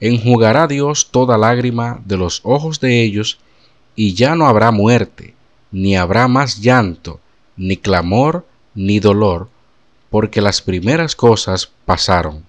Enjugará Dios toda lágrima de los ojos de ellos, y ya no habrá muerte, ni habrá más llanto, ni clamor, ni dolor, porque las primeras cosas pasaron.